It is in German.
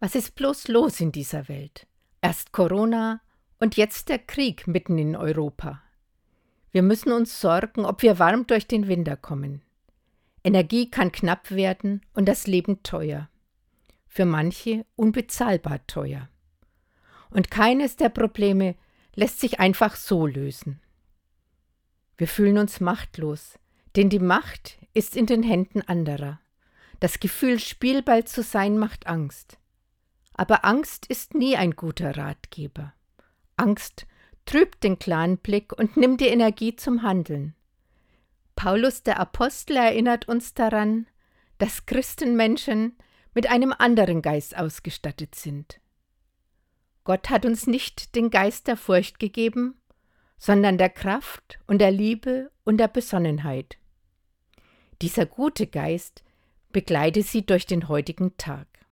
Was ist bloß los in dieser Welt? Erst Corona und jetzt der Krieg mitten in Europa. Wir müssen uns sorgen, ob wir warm durch den Winter kommen. Energie kann knapp werden und das Leben teuer. Für manche unbezahlbar teuer. Und keines der Probleme lässt sich einfach so lösen. Wir fühlen uns machtlos, denn die Macht ist in den Händen anderer. Das Gefühl, Spielball zu sein, macht Angst. Aber Angst ist nie ein guter Ratgeber. Angst trübt den klaren Blick und nimmt die Energie zum Handeln. Paulus der Apostel erinnert uns daran, dass Christenmenschen mit einem anderen Geist ausgestattet sind. Gott hat uns nicht den Geist der Furcht gegeben, sondern der Kraft und der Liebe und der Besonnenheit. Dieser gute Geist begleite sie durch den heutigen Tag.